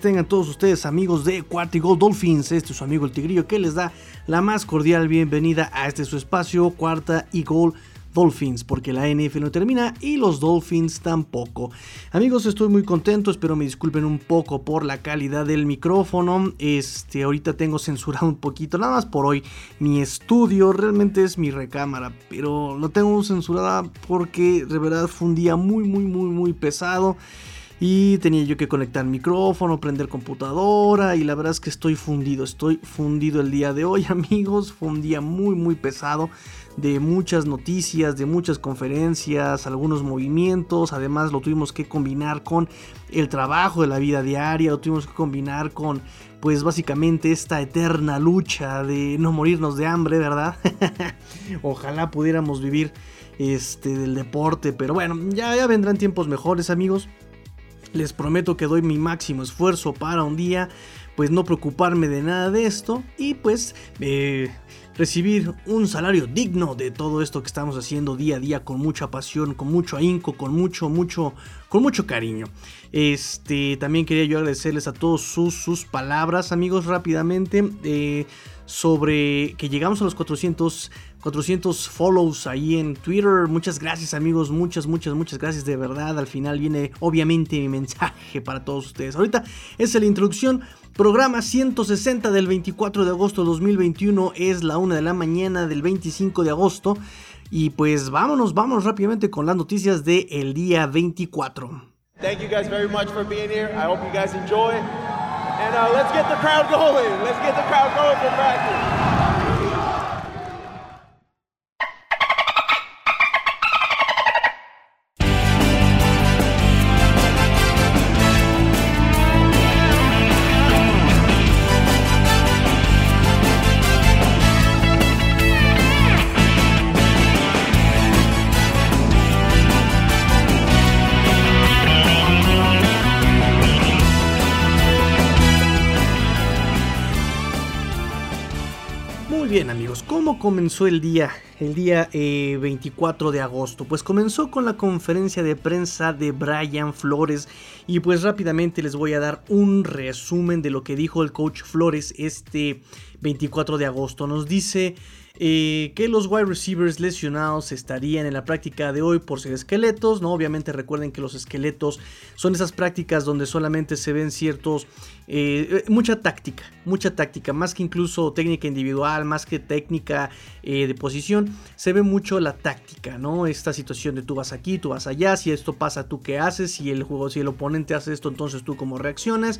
tengan todos ustedes amigos de Cuarta Dolphins. Este es su amigo el Tigrillo que les da la más cordial bienvenida a este su espacio Cuarta y Gol Dolphins, porque la NFL no termina y los Dolphins tampoco. Amigos, estoy muy contento, espero me disculpen un poco por la calidad del micrófono. Este, ahorita tengo censurado un poquito, nada más por hoy. Mi estudio realmente es mi recámara, pero lo tengo censurada porque de verdad fue un día muy, muy, muy, muy pesado. Y tenía yo que conectar micrófono, prender computadora. Y la verdad es que estoy fundido. Estoy fundido el día de hoy, amigos. Fue un día muy, muy pesado. De muchas noticias, de muchas conferencias, algunos movimientos. Además, lo tuvimos que combinar con el trabajo de la vida diaria. Lo tuvimos que combinar con, pues, básicamente esta eterna lucha de no morirnos de hambre, ¿verdad? Ojalá pudiéramos vivir este, del deporte. Pero bueno, ya, ya vendrán tiempos mejores, amigos. Les prometo que doy mi máximo esfuerzo para un día, pues no preocuparme de nada de esto y pues eh, recibir un salario digno de todo esto que estamos haciendo día a día con mucha pasión, con mucho ahínco, con mucho, mucho, con mucho cariño. Este, también quería yo agradecerles a todos sus, sus palabras, amigos, rápidamente. Eh, sobre que llegamos a los 400 400 follows ahí en Twitter. Muchas gracias amigos, muchas, muchas, muchas gracias de verdad. Al final viene obviamente mi mensaje para todos ustedes. Ahorita es la introducción. Programa 160 del 24 de agosto de 2021 es la 1 de la mañana del 25 de agosto. Y pues vámonos, vámonos rápidamente con las noticias del el día 24. Thank you guys very much for being here. I hope you guys enjoy. And uh, let's get the crowd going. Let's get the crowd going for practice. Comenzó el día? El día 24 eh, de agosto. Pues comenzó con la conferencia de prensa de Brian Flores y pues rápidamente les voy a dar un resumen de lo que dijo el coach Flores este 24 de agosto. Nos dice eh, que los wide receivers lesionados estarían en la práctica de hoy por ser esqueletos, ¿no? Obviamente recuerden que los esqueletos son esas prácticas donde solamente se ven ciertos, eh, mucha táctica, mucha táctica, más que incluso técnica individual, más que técnica eh, de posición, se ve mucho la táctica, ¿no? Esta situación de tú vas aquí, tú vas allá, si esto pasa, tú qué haces, si el juego, si el oponente hace esto, entonces tú cómo reaccionas.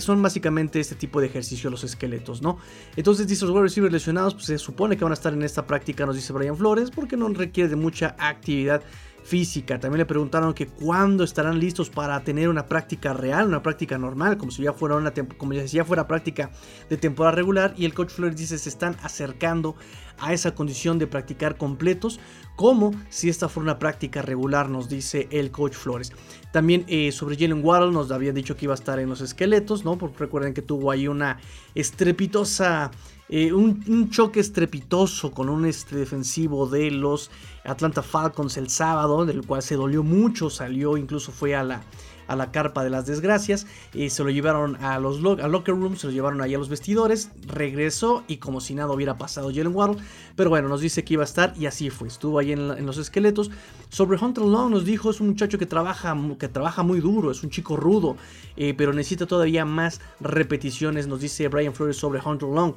son básicamente este tipo de ejercicio los esqueletos, ¿no? Entonces, dice los wide receivers lesionados, pues es supone que van a estar en esta práctica, nos dice Brian Flores, porque no requiere de mucha actividad física. También le preguntaron que cuándo estarán listos para tener una práctica real, una práctica normal, como si ya fuera una como ya fuera práctica de temporada regular. Y el coach Flores dice se están acercando a esa condición de practicar completos, como si esta fuera una práctica regular, nos dice el coach Flores. También eh, sobre Jalen Waddle nos había dicho que iba a estar en los esqueletos, ¿no? Porque recuerden que tuvo ahí una estrepitosa eh, un, choque estrepitoso con un este defensivo de los Atlanta Falcons el sábado, del cual se dolió mucho, salió, incluso fue a la, a la carpa de las desgracias, y se lo llevaron a los locker room, se lo llevaron ahí a los vestidores, regresó y como si nada hubiera pasado Jalen Waddle, pero bueno, nos dice que iba a estar y así fue, estuvo ahí en, los esqueletos. Sobre Hunter Long nos dijo, es un muchacho que trabaja, que trabaja muy duro, es un chico rudo, eh, pero necesita todavía más repeticiones, nos dice Brian Flores sobre Hunter Long.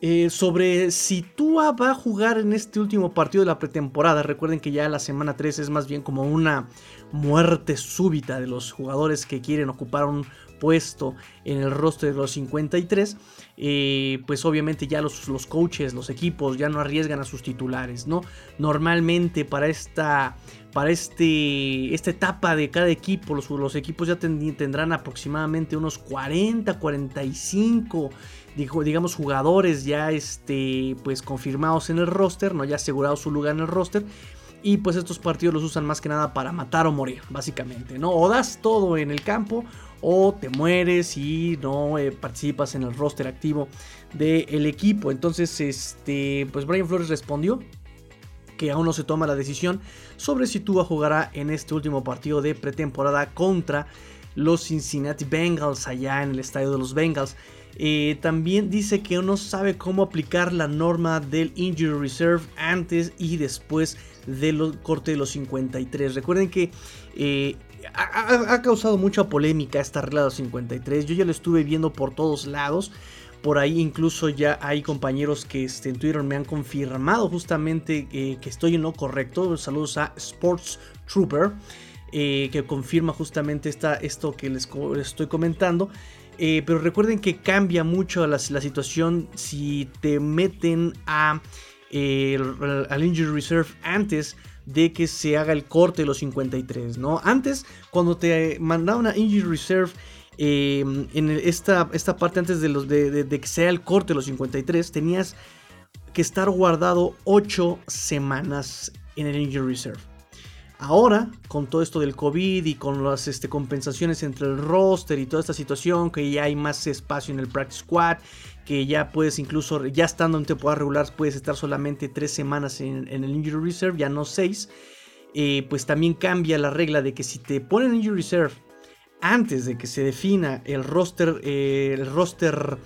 Eh, sobre si Tua va a jugar en este último partido de la pretemporada. Recuerden que ya la semana 3 es más bien como una muerte súbita de los jugadores que quieren ocupar un puesto en el roster de los 53. Pues obviamente ya los, los, coaches, los equipos ya no arriesgan a sus titulares, ¿no? Normalmente para esta, para este, esta etapa de cada equipo, los, equipos ya tendrán aproximadamente unos 40, 45 digamos, jugadores ya este, pues, confirmados en el roster, ¿no? ya asegurado su lugar en el roster. Y pues estos partidos los usan más que nada para matar o morir, básicamente, ¿no? O das todo en el campo o te mueres y no eh, participas en el roster activo del equipo. Entonces, este, pues Brian Flores respondió que aún no se toma la decisión sobre si Tua jugará en este último partido de pretemporada contra los Cincinnati Bengals allá en el estadio de los Bengals. Eh, también dice que no sabe cómo aplicar la norma del Injury Reserve antes y después del corte de los 53. Recuerden que eh, ha, causado mucha polémica esta regla de los 53. Yo ya lo estuve viendo por todos lados. Por ahí incluso ya hay compañeros que este, en Twitter me han confirmado justamente eh, que estoy en lo correcto. Saludos a Sports Trooper. que confirma justamente esta, esto que les estoy comentando. Eh, pero recuerden que cambia mucho la, situación si te meten eh, al Injury Reserve antes de que se haga el corte de los 53, ¿no? Antes, cuando te mandaban a Injury Reserve em, en esta, esta parte antes de, los, de, de, que sea el corte de los 53, tenías que estar guardado 8 semanas en el Injury Reserve. Ahora, con todo esto del COVID y con las este, compensaciones entre el roster y toda esta situación, que ya hay más espacio en el practice squad, que ya puedes incluso, ya estando en temporada regular, puedes estar solamente tres semanas en, el injury reserve, ya no seis. Eh, pues también cambia la regla de que si te ponen injury reserve antes de que se defina el roster, eh, el roster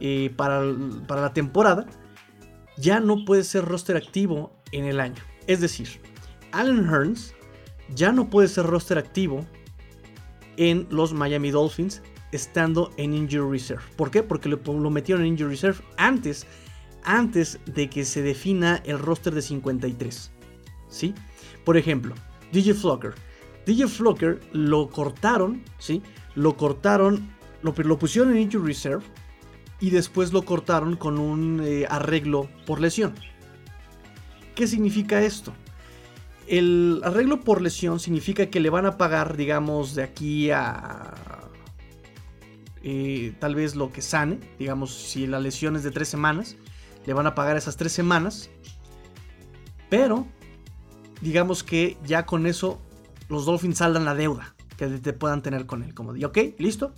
eh, para, para la temporada, ya no puede ser roster activo en el año. Es decir, Allen Hearns ya no puede ser roster activo en los Miami Dolphins estando en Injury Reserve. ¿Por qué? Porque lo, metieron en Injury Reserve antes, antes de que se defina el roster de 53. ¿Sí? Por ejemplo, DJ Flocker. DJ Flocker lo cortaron, ¿sí? Lo cortaron, lo, pusieron en Injury Reserve y después lo cortaron con un eh, arreglo por lesión. ¿Qué significa esto? El arreglo por lesión significa que le van a pagar, digamos, de aquí a eh, tal vez lo que sane, digamos, si la lesión es de tres semanas, le van a pagar esas tres semanas, pero digamos que ya con eso los Dolphins saldan la deuda que te puedan tener con él, como de, ok, listo,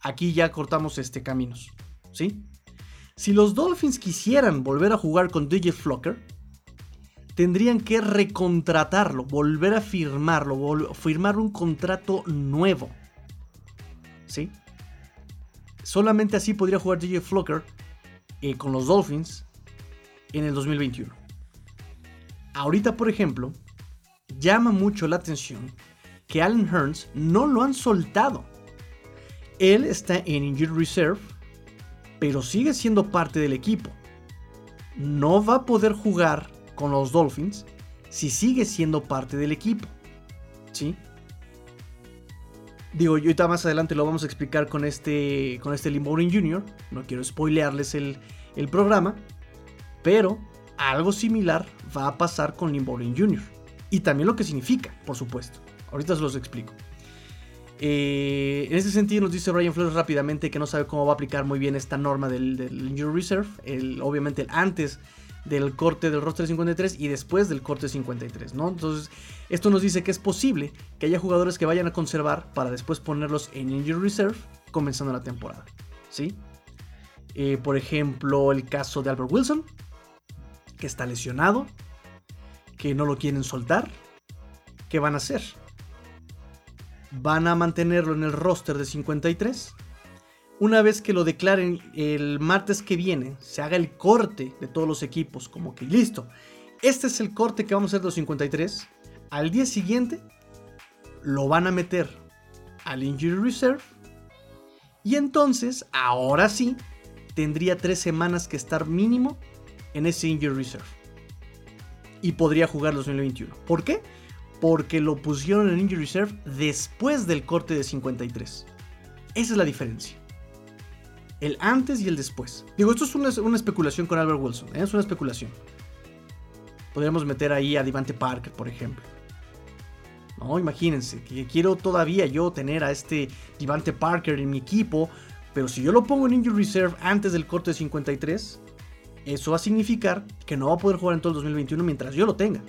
aquí ya cortamos este caminos, ¿sí? Si los Dolphins quisieran volver a jugar con DJ Flocker, tendrían que recontratarlo, volver a firmarlo, firmar un contrato nuevo. ¿Sí? Solamente así podría jugar DJ Flocker eh, con los Dolphins en el 2021. Ahorita, por ejemplo, llama mucho la atención que Allen Hearns no lo han soltado. Él está en Injured Reserve, pero sigue siendo parte del equipo. No va a poder jugar con los Dolphins si sigue siendo parte del equipo. ¿Sí? Digo, yo ahorita más adelante lo vamos a explicar con este, con este Jr. No quiero spoilearles el, el programa. Pero algo similar va a pasar con Limboring Jr. Y también lo que significa, por supuesto. Ahorita se los explico. Eh, en ese sentido nos dice Brian Flores rápidamente que no sabe cómo va a aplicar muy bien esta norma del, del Injury Reserve. El, obviamente el antes del corte del roster 53 y después del corte 53, ¿no? Entonces, esto nos dice que es posible que haya jugadores que vayan a conservar para después ponerlos en Injury Reserve comenzando la temporada, ¿sí? Eh, por ejemplo, el caso de Albert Wilson, que está lesionado, que no lo quieren soltar, ¿qué van a hacer? ¿Van a mantenerlo en el roster de 53? Una vez que lo declaren el martes que viene, se haga el corte de todos los equipos, como que listo, este es el corte que vamos a hacer de los 53, al día siguiente lo van a meter al Injury Reserve y entonces, ahora sí, tendría tres semanas que estar mínimo en ese Injury Reserve. Y podría jugar 2021. ¿Por qué? Porque lo pusieron en Injury Reserve después del corte de 53. Esa es la diferencia el antes y el después. Digo, esto es una, especulación con Albert Wilson, ¿eh? es una especulación. Podríamos meter ahí a Divante Parker, por ejemplo. No, imagínense, que quiero todavía yo tener a este Divante Parker en mi equipo, pero si yo lo pongo en Injury Reserve antes del corte de 53, eso va a significar que no va a poder jugar en todo el 2021 mientras yo lo tenga.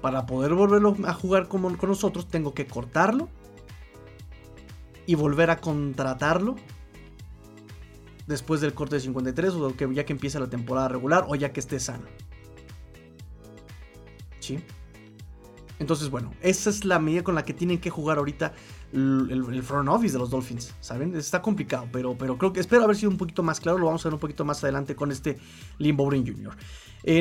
Para poder volverlo a jugar con nosotros, tengo que cortarlo y volver a contratarlo después del corte de 53 o que ya que empieza la temporada regular o ya que esté sano. ¿Sí? Entonces, bueno, esa es la medida con la que tienen que jugar ahorita el, front office de los Dolphins, ¿saben? Está complicado, pero, pero creo que espero haber sido un poquito más claro, lo vamos a ver un poquito más adelante con este Limbo Bowden Jr.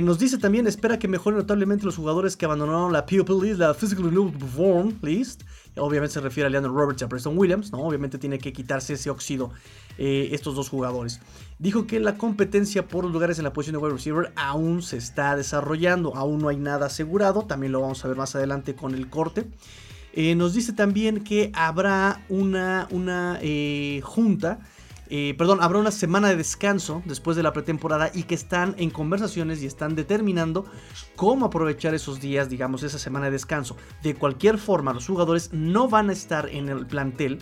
Nos dice también, espera que mejoren notablemente los jugadores que abandonaron la PUP List, la Physical Perform List. Obviamente se refiere a Leandro Roberts y a Preston Williams, ¿no? Obviamente tiene que quitarse ese óxido eh, estos dos jugadores. Dijo que la competencia por los lugares en la posición de wide receiver aún se está desarrollando, aún no hay nada asegurado, también lo vamos a ver más adelante con el corte. Eh, nos dice también que habrá una, una junta eh, perdón, habrá una semana de descanso después de la pretemporada y que están en conversaciones y están determinando cómo aprovechar esos días, digamos, esa semana de descanso. De cualquier forma, los jugadores no van a estar en el plantel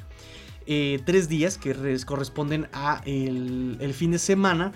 eh, tres días que corresponden a el, fin de semana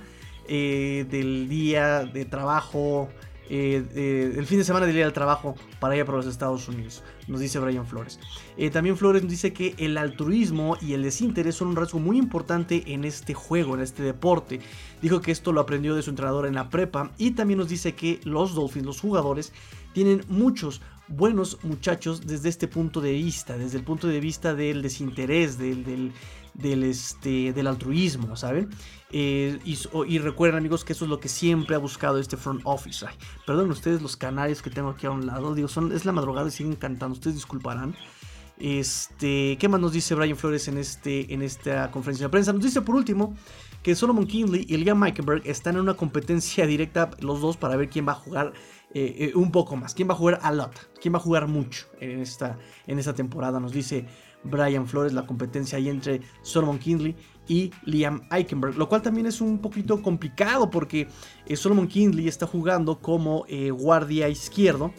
eh, del día de trabajo eh, eh, el fin de semana del día del trabajo para ir para los Estados Unidos, nos dice Brian Flores. Eh, también Flores nos dice que el altruismo y el desinterés son un rasgo muy importante en este juego, en este deporte. Dijo que esto lo aprendió de su entrenador en la prepa y también nos dice que los Dolphins, los jugadores, tienen muchos buenos muchachos desde este punto de vista, desde el punto de vista del desinterés, del, del, este, del altruismo, ¿saben? Eh, y, recuerden amigos que eso es lo que siempre ha buscado este front office. perdón ustedes los canarios que tengo aquí a un lado, digo, es la madrugada y siguen cantando, ustedes disculparán. Este, ¿Qué más nos dice Brian Flores en, este, en esta conferencia de prensa? Nos dice por último que Solomon Kinley y Liam Meikenberg están en una competencia directa los dos para ver quién va a jugar eh, eh, un poco más, quién va a jugar a lot, quién va a jugar mucho en esta, en esta temporada. Nos dice Brian Flores la competencia ahí entre Solomon Kinley y Liam Eichenberg, lo cual también es un poquito complicado porque eh, Solomon Kinley está jugando como eh, guardia izquierdo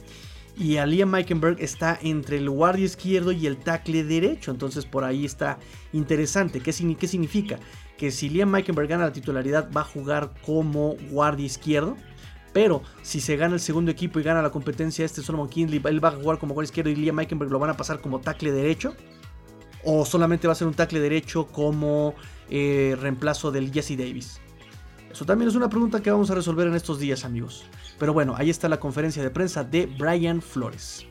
y a Liam Eichenberg está entre el guardia izquierdo y el tackle derecho, entonces por ahí está interesante. ¿Qué, significa? Que si Liam Eichenberg gana la titularidad va a jugar como guardia izquierdo, pero si se gana el segundo equipo y gana la competencia este Solomon Kinley, él va a jugar como guardia izquierdo y Liam Eichenberg lo van a pasar como tackle derecho. O solamente va a ser un tackle derecho como eh, reemplazo del Jesse Davis? Eso también es una pregunta que vamos a resolver en estos días, amigos. Pero bueno, ahí está la conferencia de prensa de Brian Flores.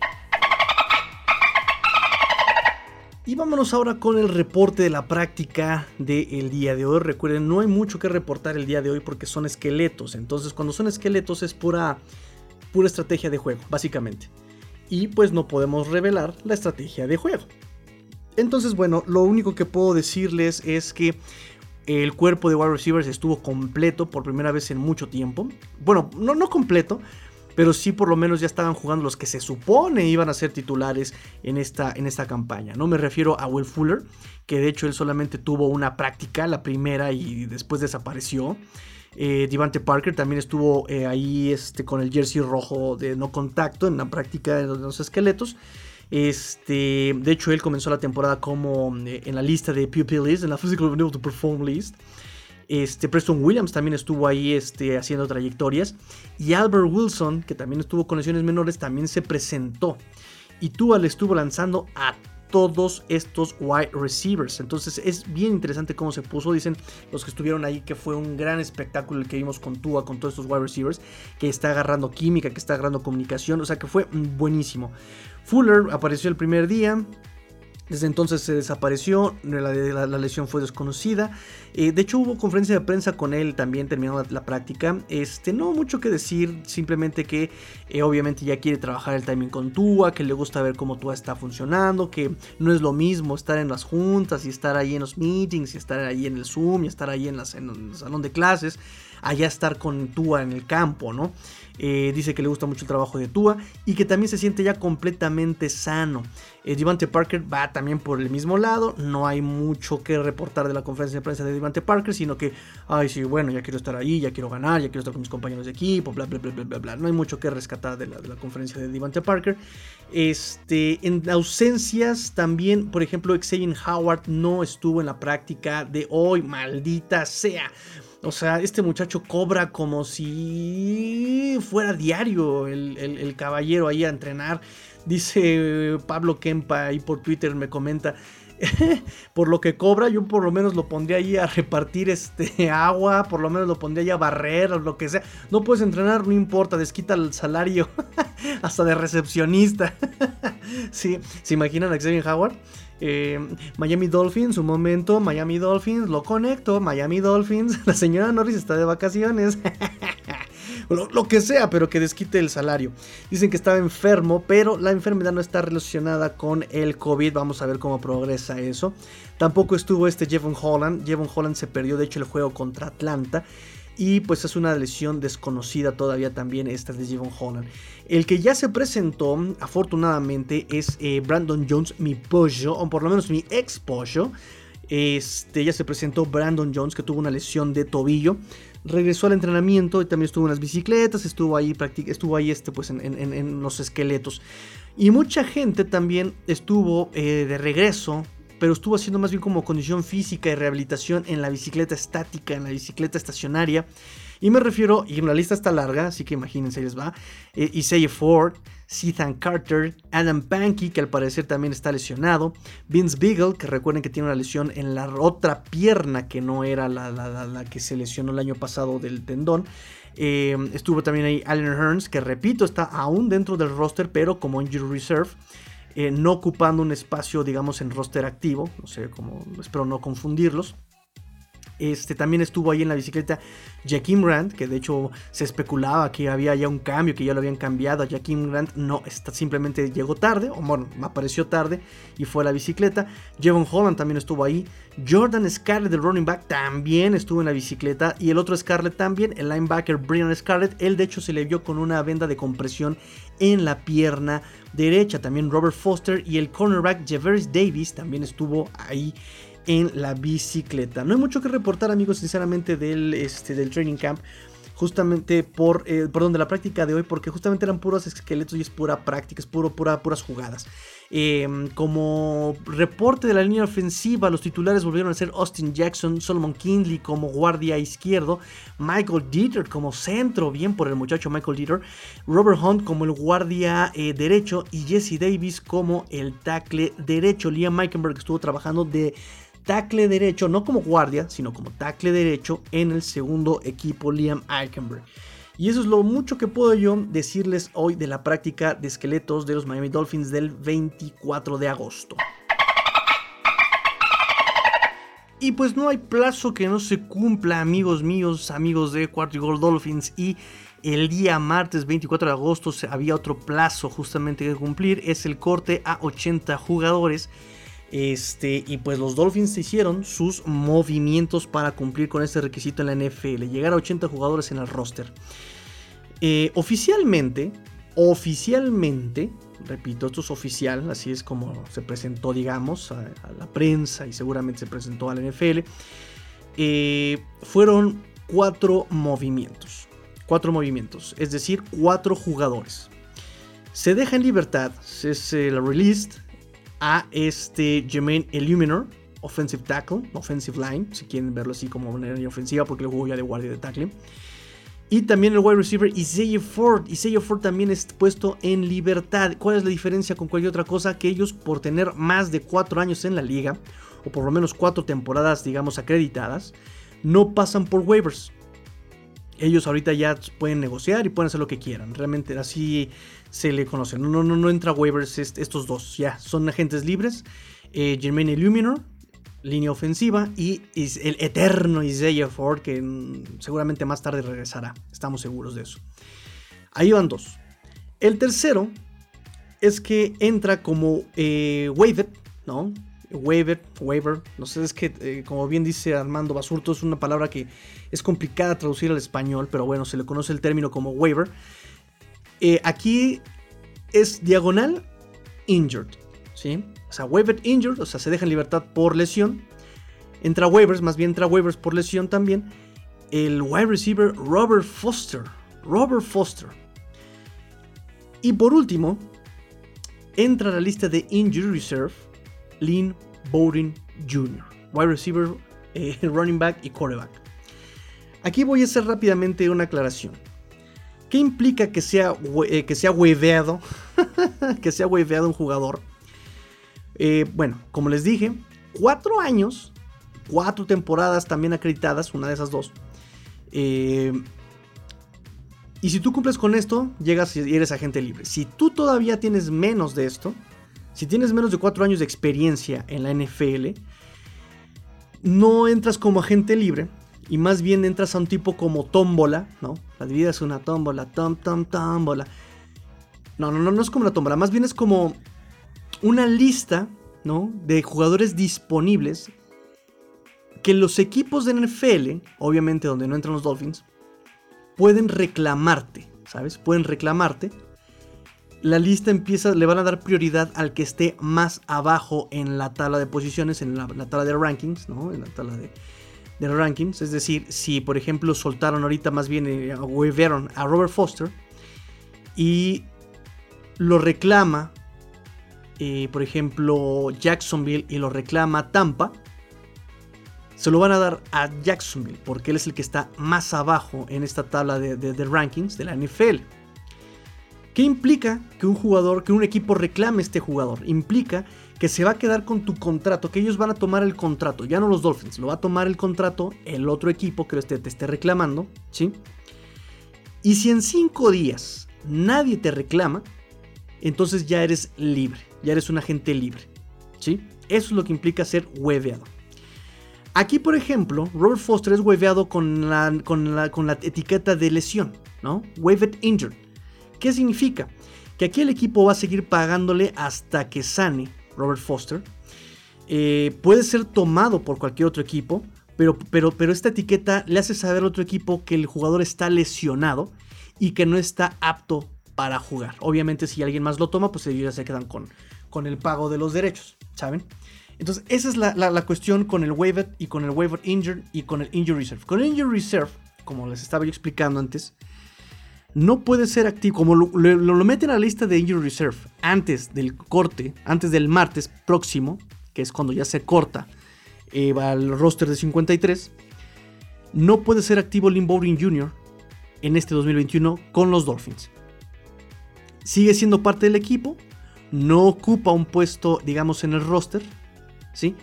Y vámonos ahora con el reporte de la práctica del día de hoy. Recuerden, no hay mucho que reportar el día de hoy porque son esqueletos. Entonces, cuando son esqueletos es pura, pura estrategia de juego, básicamente. Y pues no podemos revelar la estrategia de juego. Entonces, bueno, lo único que puedo decirles es que el cuerpo de wide receivers estuvo completo por primera vez en mucho tiempo. Bueno, no, no completo, pero sí por lo menos ya estaban jugando los que se supone iban a ser titulares en esta, en esta campaña. No me refiero a Will Fuller, que de hecho él solamente tuvo una práctica, la primera, y después desapareció. Eh, Devante Parker también estuvo eh, ahí este, con el jersey rojo de no contacto en la práctica de los esqueletos. Este, de hecho, él comenzó la temporada como eh, en la lista de PUP List, en la Physical Able to Perform List. Este, Preston Williams también estuvo ahí este, haciendo trayectorias. Y Albert Wilson, que también estuvo con lesiones menores, también se presentó. Y Tua le estuvo lanzando a todos estos wide receivers. Entonces es bien interesante cómo se puso. Dicen los que estuvieron ahí que fue un gran espectáculo el que vimos con Tua, con todos estos wide receivers, que está agarrando química, que está agarrando comunicación. O sea que fue buenísimo. Fuller apareció el primer día. Desde entonces se desapareció, la, lesión fue desconocida. Eh, de hecho hubo conferencia de prensa con él también terminando la, práctica. Este, no mucho que decir, simplemente que eh, obviamente ya quiere trabajar el timing con Tua, que le gusta ver cómo Tua está funcionando, que no es lo mismo estar en las juntas y estar ahí en los meetings y estar ahí en el Zoom y estar ahí en, las, en el salón de clases, allá estar con Tua en el campo, ¿no? Eh, dice que le gusta mucho el trabajo de Tua y que también se siente ya completamente sano. Eh, Devante Parker va también por el mismo lado. No hay mucho que reportar de la conferencia de prensa de Devante Parker, sino que, ay, sí, bueno, ya quiero estar ahí, ya quiero ganar, ya quiero estar con mis compañeros de equipo, bla, bla, bla, bla, bla, bla. No hay mucho que rescatar de la, conferencia de Devante Parker. Este, en ausencias también, por ejemplo, Xavier Howard no estuvo en la práctica de hoy, maldita sea. O sea, este muchacho cobra como si fuera diario el, caballero ahí a entrenar. Dice Pablo Kempa ahí por Twitter, me comenta. por lo que cobra, yo por lo menos lo pondría ahí a repartir este agua, por lo menos lo pondría ahí a barrer o lo que sea. No puedes entrenar, no importa, desquita el salario hasta de recepcionista. sí, ¿se imaginan a Xavier Howard? Eh, Miami Dolphins, un momento, Miami Dolphins, lo conecto, Miami Dolphins, la señora Norris está de vacaciones. lo, que sea, pero que desquite el salario. Dicen que estaba enfermo, pero la enfermedad no está relacionada con el COVID. Vamos a ver cómo progresa eso. Tampoco estuvo este Jevon Holland. Jevon Holland se perdió, de hecho, el juego contra Atlanta. Y pues es una lesión desconocida todavía también esta de Jevon Holland. El que ya se presentó, afortunadamente, es eh, Brandon Jones, mi pollo, o por lo menos mi ex pollo. Este, ya se presentó Brandon Jones, que tuvo una lesión de tobillo regresó al entrenamiento y también estuvo en las bicicletas, estuvo ahí, estuvo ahí este, pues, en, los esqueletos. Y mucha gente también estuvo eh, de regreso, pero estuvo haciendo más bien como condición física y rehabilitación en la bicicleta estática, en la bicicleta estacionaria. Y me refiero, y la lista está larga, así que imagínense, les va. Eh, Isaiah Ford, Ethan Carter, Adam Pankey, que al parecer también está lesionado, Vince Beagle, que recuerden que tiene una lesión en la otra pierna que no era la, que se lesionó el año pasado del tendón. Eh, estuvo también ahí Allen Hearns, que repito, está aún dentro del roster, pero como injury reserve. Eh, no ocupando un espacio, digamos, en roster activo. No sé cómo, espero no confundirlos. Este, también estuvo ahí en la bicicleta Jaquim Grant, que de hecho se especulaba que había ya un cambio, que ya lo habían cambiado a Jaquim Grant. No, está, simplemente llegó tarde, o bueno, apareció tarde y fue a la bicicleta. Jevon Holland también estuvo ahí. Jordan Scarlett, el running back, también estuvo en la bicicleta. Y el otro Scarlett también, el linebacker Brian Scarlett. Él de hecho se le vio con una venda de compresión en la pierna derecha. También Robert Foster y el cornerback Javers Davis también estuvo ahí en la bicicleta. No hay mucho que reportar, amigos, sinceramente, del, este, del training camp. Justamente por, eh, perdón, de la práctica de hoy, porque justamente eran puros esqueletos y es pura práctica, es puro, pura, puras jugadas. Em, como reporte de la línea ofensiva, los titulares volvieron a ser Austin Jackson, Solomon Kindley como guardia izquierdo, Michael Dieter como centro, bien por el muchacho Michael Dieter, Robert Hunt como el guardia eh, derecho y Jesse Davis como el tackle derecho. Liam Meikenberg estuvo trabajando de tackle derecho, no como guardia, sino como tackle derecho en el segundo equipo Liam Eikenberg. Y eso es lo mucho que puedo yo decirles hoy de la práctica de esqueletos de los Miami Dolphins del 24 de agosto. Y pues no hay plazo que no se cumpla, amigos míos, amigos de Cuarto Gold Dolphins. Y el día martes 24 de agosto había otro plazo justamente que cumplir. Es el corte a 80 jugadores este, y pues los Dolphins hicieron sus movimientos para cumplir con este requisito en la NFL, llegar a 80 jugadores en el roster. Eh, oficialmente, oficialmente, repito, esto es oficial, así es como se presentó, digamos, a, la prensa y seguramente se presentó a la NFL, eh, fueron cuatro movimientos. Cuatro movimientos, es decir, cuatro jugadores. Se deja en libertad, es el released, a este Jermaine Illuminor, offensive tackle, offensive line, si quieren verlo así como manera ofensiva, porque lo jugó ya de guardia de tackle. Y también el wide receiver Isaiah Ford. Isaiah Ford también es puesto en libertad. ¿Cuál es la diferencia con cualquier otra cosa? Que ellos, por tener más de 4 años en la liga, o por lo menos 4 temporadas, digamos, acreditadas, no pasan por waivers. Ellos ahorita ya pueden negociar y pueden hacer lo que quieran. Realmente así se le conoce. No, no, no entra waivers estos dos. Ya, son agentes libres. Eh, Jermaine Illuminor, línea ofensiva. Y el eterno Isaiah Ford, que seguramente más tarde regresará. Estamos seguros de eso. Ahí van dos. El tercero es que entra como eh, waiver, ¿no? Waiver, waiver, no sé, es que eh, como bien dice Armando Basurto, es una palabra que es complicada traducir al español, pero bueno, se le conoce el término como waiver. Eh, aquí es diagonal injured, ¿sí? O sea, waived injured, o sea, se deja en libertad por lesión. Entra waivers, más bien entra waivers por lesión también. El wide receiver Robert Foster. Robert Foster. Y por último, entra a la lista de injury reserve Lynn Bowden Jr., wide receiver, eh, running back y quarterback. Aquí voy a hacer rápidamente una aclaración. ¿Qué implica que sea, eh, que sea waveado? que sea waveado un jugador. Eh, bueno, como les dije, cuatro años, cuatro temporadas también acreditadas, una de esas dos. Y si tú cumples con esto, llegas y eres agente libre. Si tú todavía tienes menos de esto, si tienes menos de cuatro años de experiencia en la NFL, no entras como agente libre y más bien entras a un tipo como tómbola, ¿no? La vida es una tómbola, tom, tom, tómbola. No, no, no, no es como una tómbola, más bien es como una lista, ¿no? De jugadores disponibles que los equipos de NFL, obviamente donde no entran los Dolphins, pueden reclamarte, ¿sabes? Pueden reclamarte. La lista empieza, le van a dar prioridad al que esté más abajo en la tabla de posiciones, en la, tabla de rankings, ¿no? En la tabla de, rankings. Es decir, si por ejemplo soltaron ahorita más bien, eh, a Robert Foster y lo reclama, eh, por ejemplo, Jacksonville y lo reclama Tampa, se lo van a dar a Jacksonville porque él es el que está más abajo en esta tabla de, rankings de la NFL. ¿Qué implica que un jugador, que un equipo reclame este jugador? Implica que se va a quedar con tu contrato, que ellos van a tomar el contrato, ya no los Dolphins, lo va a tomar el contrato el otro equipo que te, te esté reclamando, ¿sí? Y si en cinco días nadie te reclama, entonces ya eres libre, ya eres un agente libre, ¿sí? Eso es lo que implica ser hueveado. Aquí, por ejemplo, Robert Foster es waveado con la, con la, con la etiqueta de lesión, ¿no? Waived injured. ¿Qué significa? Que aquí el equipo va a seguir pagándole hasta que sane Robert Foster. Eh, puede ser tomado por cualquier otro equipo, pero, pero, pero esta etiqueta le hace saber al otro equipo que el jugador está lesionado y que no está apto para jugar. Obviamente si alguien más lo toma, pues ellos ya se quedan con, con el pago de los derechos, ¿saben? Entonces, esa es la, cuestión con el waived y con el waiver injured y con el injury reserve. Con el injury reserve, como les estaba yo explicando antes, no puede ser activo. Como lo, meten a la lista de injury reserve antes del corte, antes del martes próximo, que es cuando ya se corta eh, va al roster de 53, no puede ser activo Lynn Bowden Jr. en este 2021 con los Dolphins. Sigue siendo parte del equipo, no ocupa un puesto, digamos, en el roster ¿sí?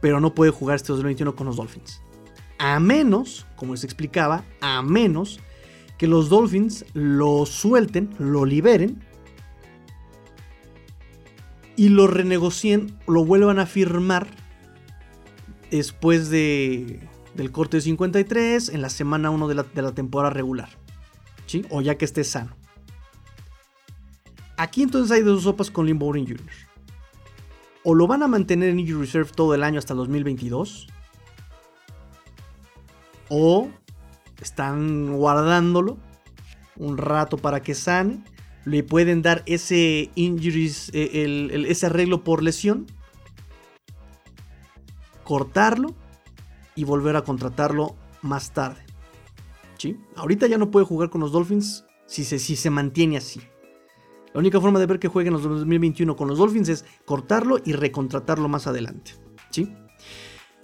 Pero no puede jugar este 2021 con los Dolphins. A menos, como les explicaba, a menos que los Dolphins lo suelten, lo liberen y lo renegocien, lo vuelvan a firmar después de, del corte de 53 en la semana 1 de la, temporada regular. O ya que esté sano. Aquí entonces hay dos sopas con Lynn Bowden Jr o lo van a mantener en Injury Reserve todo el año hasta 2022, o están guardándolo un rato para que sane, le pueden dar ese injuries, eh, ese arreglo por lesión, cortarlo y volver a contratarlo más tarde. ¿Sí? Ahorita ya no puede jugar con los Dolphins si se, si se mantiene así. La única forma de ver que jueguen los 2021 con los Dolphins es cortarlo y recontratarlo más adelante. ¿Sí?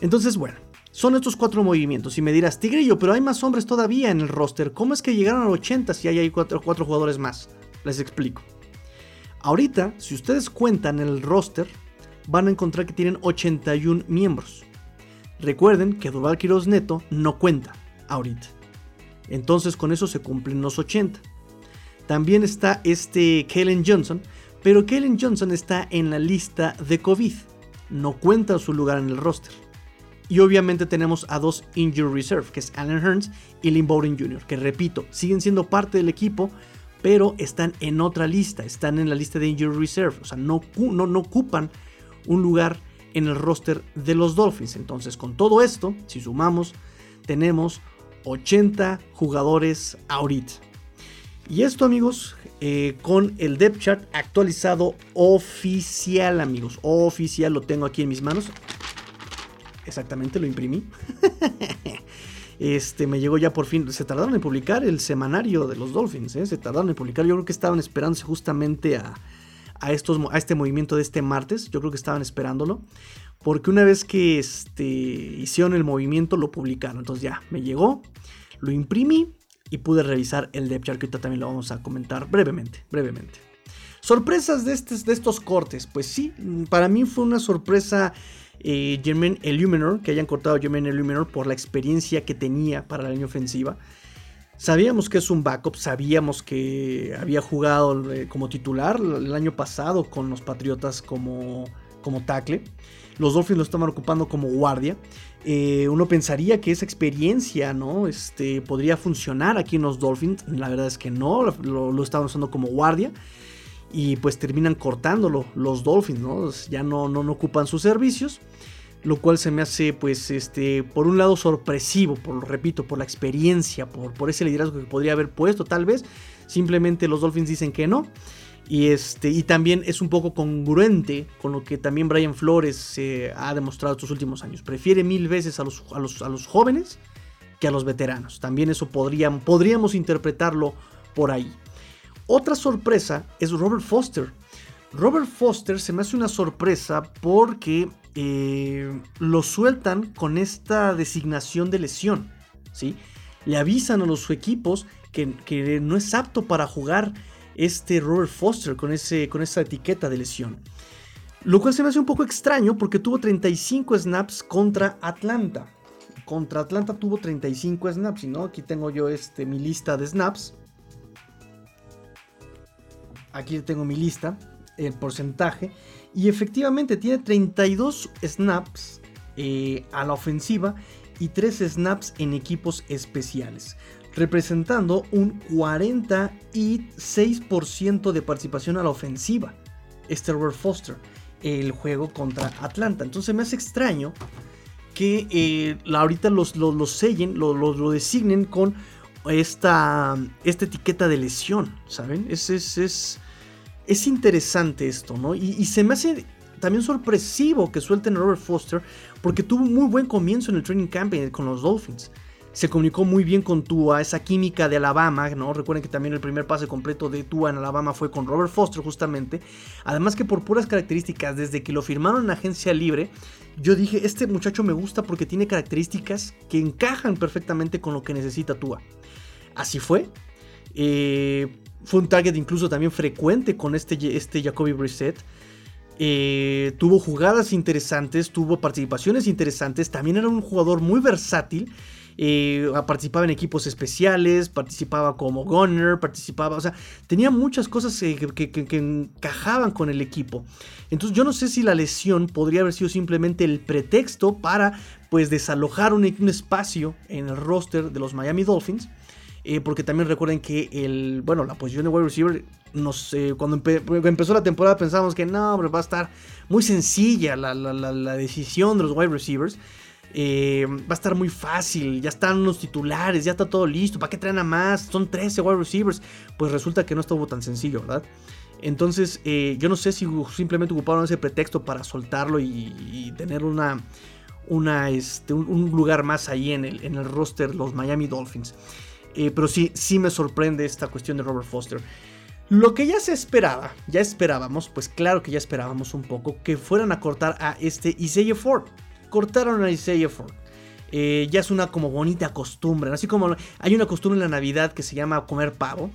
Entonces, bueno, son estos cuatro movimientos. Y me dirás, Tigrillo, pero hay más hombres todavía en el roster. ¿Cómo es que llegaron a 80 si hay ahí cuatro, cuatro jugadores más? Les explico. Ahorita, si ustedes cuentan el roster, van a encontrar que tienen 81 miembros. Recuerden que Duval Quiroz Neto no cuenta ahorita. Entonces con eso se cumplen los 80. También está este Kellen Johnson, pero Kellen Johnson está en la lista de COVID. No cuenta su lugar en el roster. Y obviamente tenemos a dos Injury Reserve, que es Allen Hearns y Lynn Bowden Jr., que repito, siguen siendo parte del equipo, pero están en otra lista, están en la lista de Injury Reserve, o sea, no, no, no ocupan un lugar en el roster de los Dolphins. Entonces, con todo esto, si sumamos, tenemos 80 jugadores ahorita. Y esto, amigos, eh, con el depth chart actualizado oficial, amigos. Oficial, lo tengo aquí en mis manos. Exactamente, lo imprimí. este, me llegó ya por fin. Se tardaron en publicar el semanario de los Dolphins, ¿eh? Se tardaron en publicar. Yo creo que estaban esperándose justamente a, a, estos, a este movimiento de este martes. Yo creo que estaban esperándolo. Porque una vez que este, hicieron el movimiento, lo publicaron. Entonces ya, me llegó. Lo imprimí y pude revisar el depth chart que ahorita también lo vamos a comentar brevemente, brevemente. Sorpresas de, de estos cortes, pues sí, para mí fue una sorpresa eh, Jermaine que hayan cortado a Jermaine Illuminor por la experiencia que tenía para la línea ofensiva. Sabíamos que es un backup, sabíamos que había jugado eh, como titular el año pasado con los Patriotas como, como tackle. Los Dolphins lo estaban ocupando como guardia. Eh, uno pensaría que esa experiencia ¿no? este, podría funcionar aquí en los Dolphins. La verdad es que no, lo, estaban usando como guardia. Y pues terminan cortándolo los Dolphins, ¿no? Ya no, no, ocupan sus servicios lo cual se me hace pues este por un lado sorpresivo, por repito, por la experiencia, por, por ese liderazgo que podría haber puesto tal vez, simplemente los Dolphins dicen que no. Y, este, y también es un poco congruente con lo que también Brian Flores ha demostrado estos últimos años. Prefiere mil veces a los, a los, a los jóvenes que a los veteranos. También eso podríamos interpretarlo por ahí. Otra sorpresa es Robert Foster. Robert Foster se me hace una sorpresa porque eh, lo sueltan con esta designación de lesión. ¿sí? Le avisan a los equipos que, que, no es apto para jugar este Robert Foster con, ese, con esa etiqueta de lesión. Lo cual se me hace un poco extraño porque tuvo 35 snaps contra Atlanta. Contra Atlanta tuvo 35 snaps. Y no, aquí tengo yo este, mi lista de snaps. Aquí tengo mi lista, el porcentaje. Y efectivamente tiene 32 snaps eh, a la ofensiva y 3 snaps en equipos especiales, representando un 46% de participación a la ofensiva. Este Robert Foster, el juego contra Atlanta. Entonces me hace extraño que eh, ahorita los, los, sellen, lo, designen con esta, esta etiqueta de lesión, ¿saben? Es, es, es interesante esto, ¿no? Y, se me hace también sorpresivo que suelten a Robert Foster porque tuvo un muy buen comienzo en el training camp con los Dolphins. Se comunicó muy bien con Tua, esa química de Alabama, ¿no? Recuerden que también el primer pase completo de Tua en Alabama fue con Robert Foster justamente. Además que por puras características, desde que lo firmaron en agencia libre, yo dije, este muchacho me gusta porque tiene características que encajan perfectamente con lo que necesita Tua. Así fue. Eh, fue un target incluso también frecuente con este, este Jacoby Brissett. Eh, tuvo jugadas interesantes, tuvo participaciones interesantes. También era un jugador muy versátil. Eh, participaba en equipos especiales, participaba como gunner, participaba, o sea, tenía muchas cosas que, encajaban con el equipo. Entonces yo no sé si la lesión podría haber sido simplemente el pretexto para pues desalojar un espacio en el roster de los Miami Dolphins eh, porque también recuerden que el, bueno, la posición de wide receiver, cuando empezó la temporada pensábamos que no, va a estar muy sencilla la, decisión de los wide receivers. Eh, va a estar muy fácil, ya están los titulares, ya está todo listo, ¿para qué traen a más? Son 13 wide receivers. Pues resulta que no estuvo tan sencillo, ¿verdad? Entonces, eh, yo no sé si simplemente ocuparon ese pretexto para soltarlo y, tener una, una, este, un, lugar más ahí en el, en el roster los Miami Dolphins. Eh, pero sí, sí me sorprende esta cuestión de Robert Foster. Lo que ya se esperaba, ya esperábamos, pues claro que ya esperábamos un poco, que fueran a cortar a este Isaiah Ford. Cortaron a Isaiah Ford. Eh, ya es una como bonita costumbre, así como hay una costumbre en la Navidad que se llama comer pavo,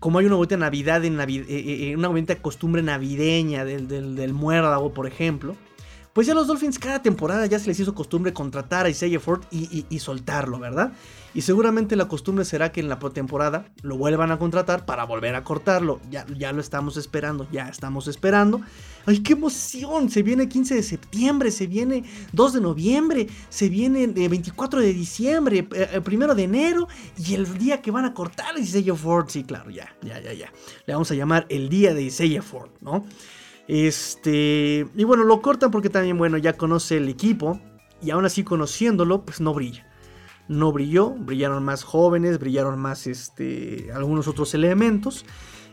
como hay una bonita Navidad en eh, una bonita costumbre navideña del, del, muérdago, por ejemplo. Pues ya los Dolphins cada temporada ya se les hizo costumbre contratar a Isaiah Ford y, soltarlo, ¿verdad? Y seguramente la costumbre será que en la temporada lo vuelvan a contratar para volver a cortarlo. Ya, ya lo estamos esperando, ya estamos esperando. ¡Ay, qué emoción! Se viene 15 de septiembre, se viene 2 de noviembre, se viene 24 de diciembre, el eh, 1 de enero y el día que van a cortar a Isaiah Ford. Sí, claro, ya, ya, ya, ya. Le vamos a llamar el día de Isaiah Ford, ¿no? Este. Y bueno, lo cortan porque también, bueno, ya conoce el equipo. Y aún así conociéndolo, pues no brilla no brilló, brillaron más jóvenes, brillaron más este, algunos otros elementos.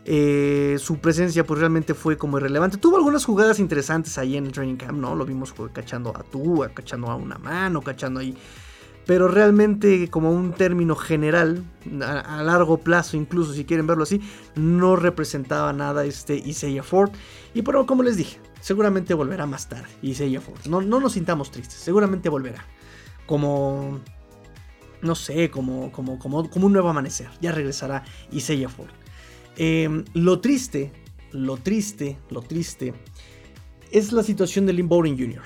Eh, su presencia pues realmente fue como irrelevante. Tuvo algunas jugadas interesantes ahí en el training camp, ¿no? Lo vimos cachando a tú, cachando a una mano, cachando ahí. Pero realmente como un término general, a, largo plazo incluso si quieren verlo así, no representaba nada este Isaiah Ford. Y pero como les dije, seguramente volverá más tarde Isaiah Ford. No, no nos sintamos tristes, seguramente volverá. Como no sé, como, como, como, como un nuevo amanecer. Ya regresará Isaiah Ford. Em, lo triste, lo triste, lo triste es la situación de Lynn Bowden Jr.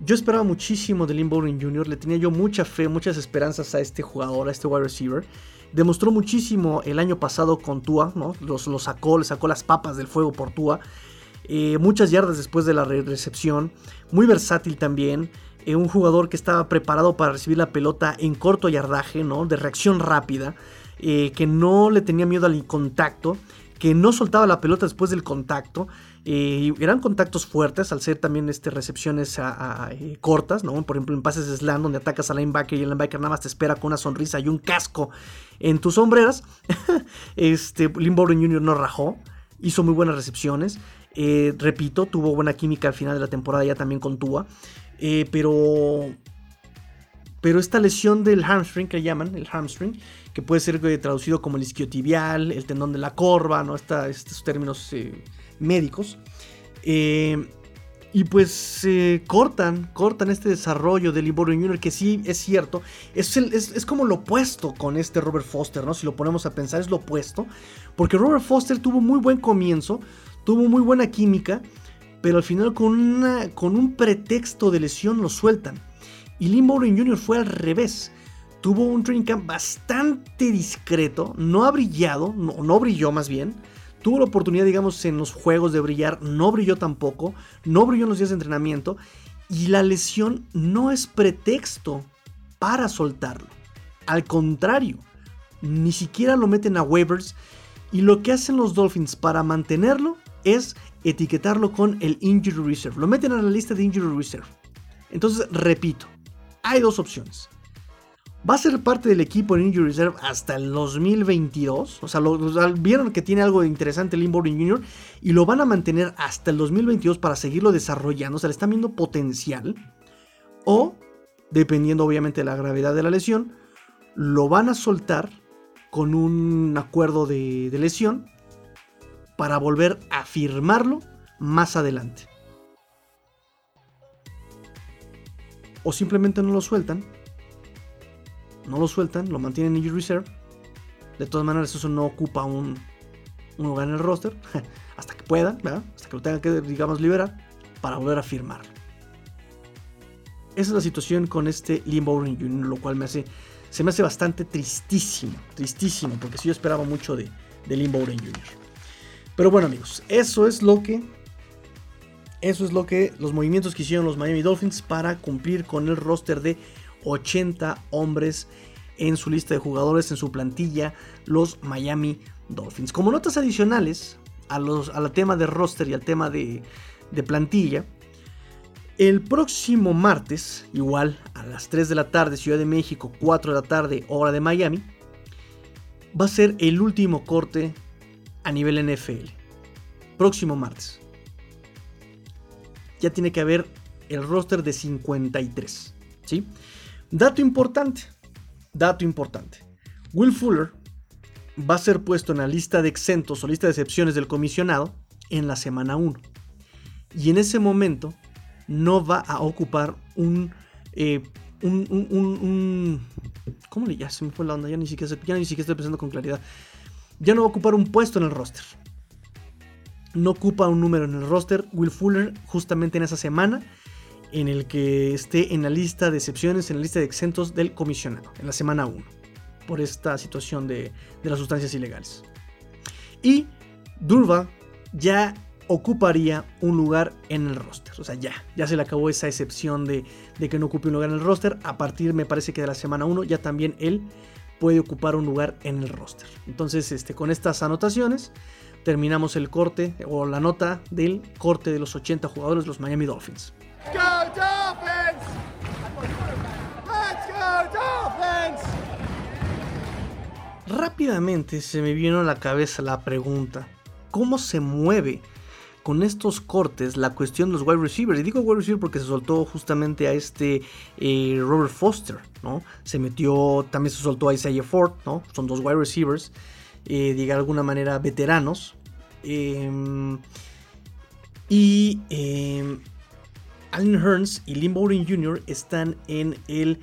Yo esperaba muchísimo de Lynn Bowden Jr., le tenía yo mucha fe, muchas esperanzas a este jugador, a este wide receiver. Demostró muchísimo el año pasado con Tua, ¿no? Los, sacó, le sacó las papas del fuego por Tua. Eh, muchas yardas después de la recepción. Muy versátil también. Eh, un jugador que estaba preparado para recibir la pelota en corto yardaje, ¿no? De reacción rápida. Eh, que no le tenía miedo al contacto. Que no soltaba la pelota después del contacto. Eran contactos fuertes al ser también este, recepciones cortas, ¿no? Por ejemplo, en pases slam donde atacas al linebacker y el linebacker nada más te espera con una sonrisa y un casco en tus sombreras. este, Lynn Jr. no rajó, hizo muy buenas recepciones. Eh, repito, tuvo buena química al final de la temporada ya también con Tua. Eh, pero. Pero esta lesión del hamstring que llaman, el hamstring, que puede ser eh, traducido como el isquiotibial, el tendón de la corva, ¿no? estos términos médicos. y pues cortan, cortan este desarrollo del Liborio Jr., que sí es cierto, es, es, como lo opuesto con este Robert Foster, ¿no? Si lo ponemos a pensar, es lo opuesto. Porque Robert Foster tuvo muy buen comienzo, tuvo muy buena química, pero al final con, una, con un pretexto de lesión lo sueltan. Y Lee Morin Jr. fue al revés. Tuvo un training camp bastante discreto, no ha brillado, no, no brilló más bien. Tuvo la oportunidad, digamos, en los juegos de brillar, no brilló tampoco, no brilló en los días de entrenamiento. Y la lesión no es pretexto para soltarlo. Al contrario, ni siquiera lo meten a waivers. Y lo que hacen los Dolphins para mantenerlo es etiquetarlo con el Injury Reserve. Lo meten a la lista de Injury Reserve. Entonces, repito, hay dos opciones. Va a ser parte del equipo en Injury Reserve hasta el 2022. O sea, vieron que tiene algo interesante el Inboarding Jr. y lo van a mantener hasta el 2022 para seguirlo desarrollando. O sea, le están viendo potencial. O, dependiendo obviamente de la gravedad de la lesión, lo van a soltar con un acuerdo de lesión para volver a firmarlo más adelante. O simplemente no lo sueltan. No lo sueltan, lo mantienen en reserve. De todas maneras, eso no ocupa un, lugar en el roster. hasta que pueda, hasta que lo tenga que, digamos, liberar. Para volver a firmarlo. Esa es la situación con este Limbo Jr., lo cual me hace, se me hace bastante tristísimo. Tristísimo, porque sí yo esperaba mucho de, de Limbo Jr. Pero bueno, amigos, eso es lo que. Eso es lo que los movimientos que hicieron los Miami Dolphins para cumplir con el roster de 80 hombres en su lista de jugadores, en su plantilla, los Miami Dolphins. Como notas adicionales a los, al tema de roster y al tema de, de plantilla, el próximo martes, igual a las 3 de la tarde, Ciudad de México, 4 de la tarde, hora de Miami, va a ser el último corte a nivel NFL. Próximo martes. Ya tiene que haber el roster de 53. ¿sí? Dato importante. Dato importante. Will Fuller va a ser puesto en la lista de exentos o lista de excepciones del comisionado en la semana 1. Y en ese momento no va a ocupar un, eh, un, un, ¿Cómo le ya se me fue la onda? Ya ni siquiera, ya ni siquiera estoy pensando con claridad ya no va a ocupar un puesto en el roster. No ocupa un número en el roster. Will Fuller, justamente en esa semana, en el que esté en la lista de excepciones, en la lista de exentos del comisionado, en la semana 1, por esta situación de, las sustancias ilegales. Y Durva ya ocuparía un lugar en el roster. O sea, ya, se le acabó esa excepción de, que no ocupe un lugar en el roster. A partir, me parece que de la semana 1, ya también él puede ocupar un lugar en el roster. Entonces, este, con estas anotaciones, terminamos el corte o la nota del corte de los 80 jugadores los Miami Dolphins. Rápidamente se me vino a la cabeza la pregunta, ¿cómo se mueve con estos cortes la cuestión de los wide receivers. Y digo wide receiver porque se soltó justamente a este eh, Robert Foster, ¿no? Se metió, también se soltó a Isaiah Ford, ¿no? Son dos wide receivers, eh, de alguna manera veteranos. Em, y em, Allen Hearns y Lynn Bowden Jr. están en el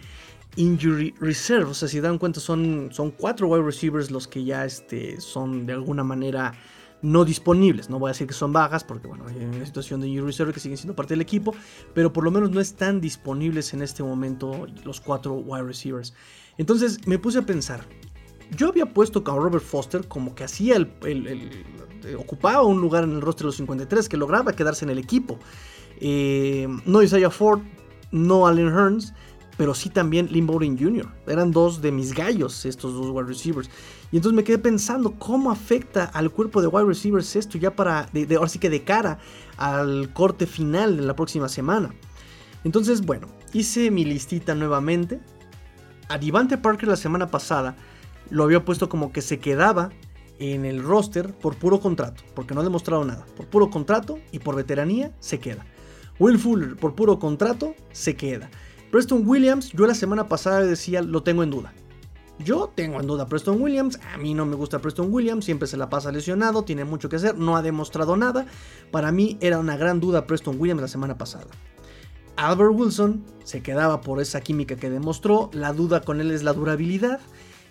Injury Reserve. O sea, si dan cuenta, son, son cuatro wide receivers los que ya este, son de alguna manera no disponibles. No voy a decir que son bajas porque, bueno, hay una situación de injury reserve que siguen siendo parte del equipo, pero por lo menos no están disponibles en este momento los cuatro wide receivers. Entonces me puse a pensar. Yo había puesto a Robert Foster como que hacía el, ocupaba un lugar en el roster de los 53, que lograba quedarse en el equipo. Eh, no Isaiah Ford, no Allen Hearns, pero sí también Lynn Bowden Jr. Eran dos de mis gallos estos dos wide receivers. Y entonces me quedé pensando cómo afecta al cuerpo de wide receivers esto ya para, de, ahora sí que de cara al corte final de la próxima semana. Entonces, bueno, hice mi listita nuevamente. A Parker la semana pasada lo había puesto como que se quedaba en el roster por puro contrato, porque no ha demostrado nada. Por puro contrato y por veteranía se queda. Will Fuller, por puro contrato, se queda. Preston Williams, yo la semana pasada decía, lo tengo en duda. Yo tengo en duda a Preston Williams, a mí no me gusta Preston Williams, siempre se la pasa lesionado, tiene mucho que hacer, no ha demostrado nada. Para mí era una gran duda Preston Williams la semana pasada. Albert Wilson se quedaba por esa química que demostró, la duda con él es la durabilidad.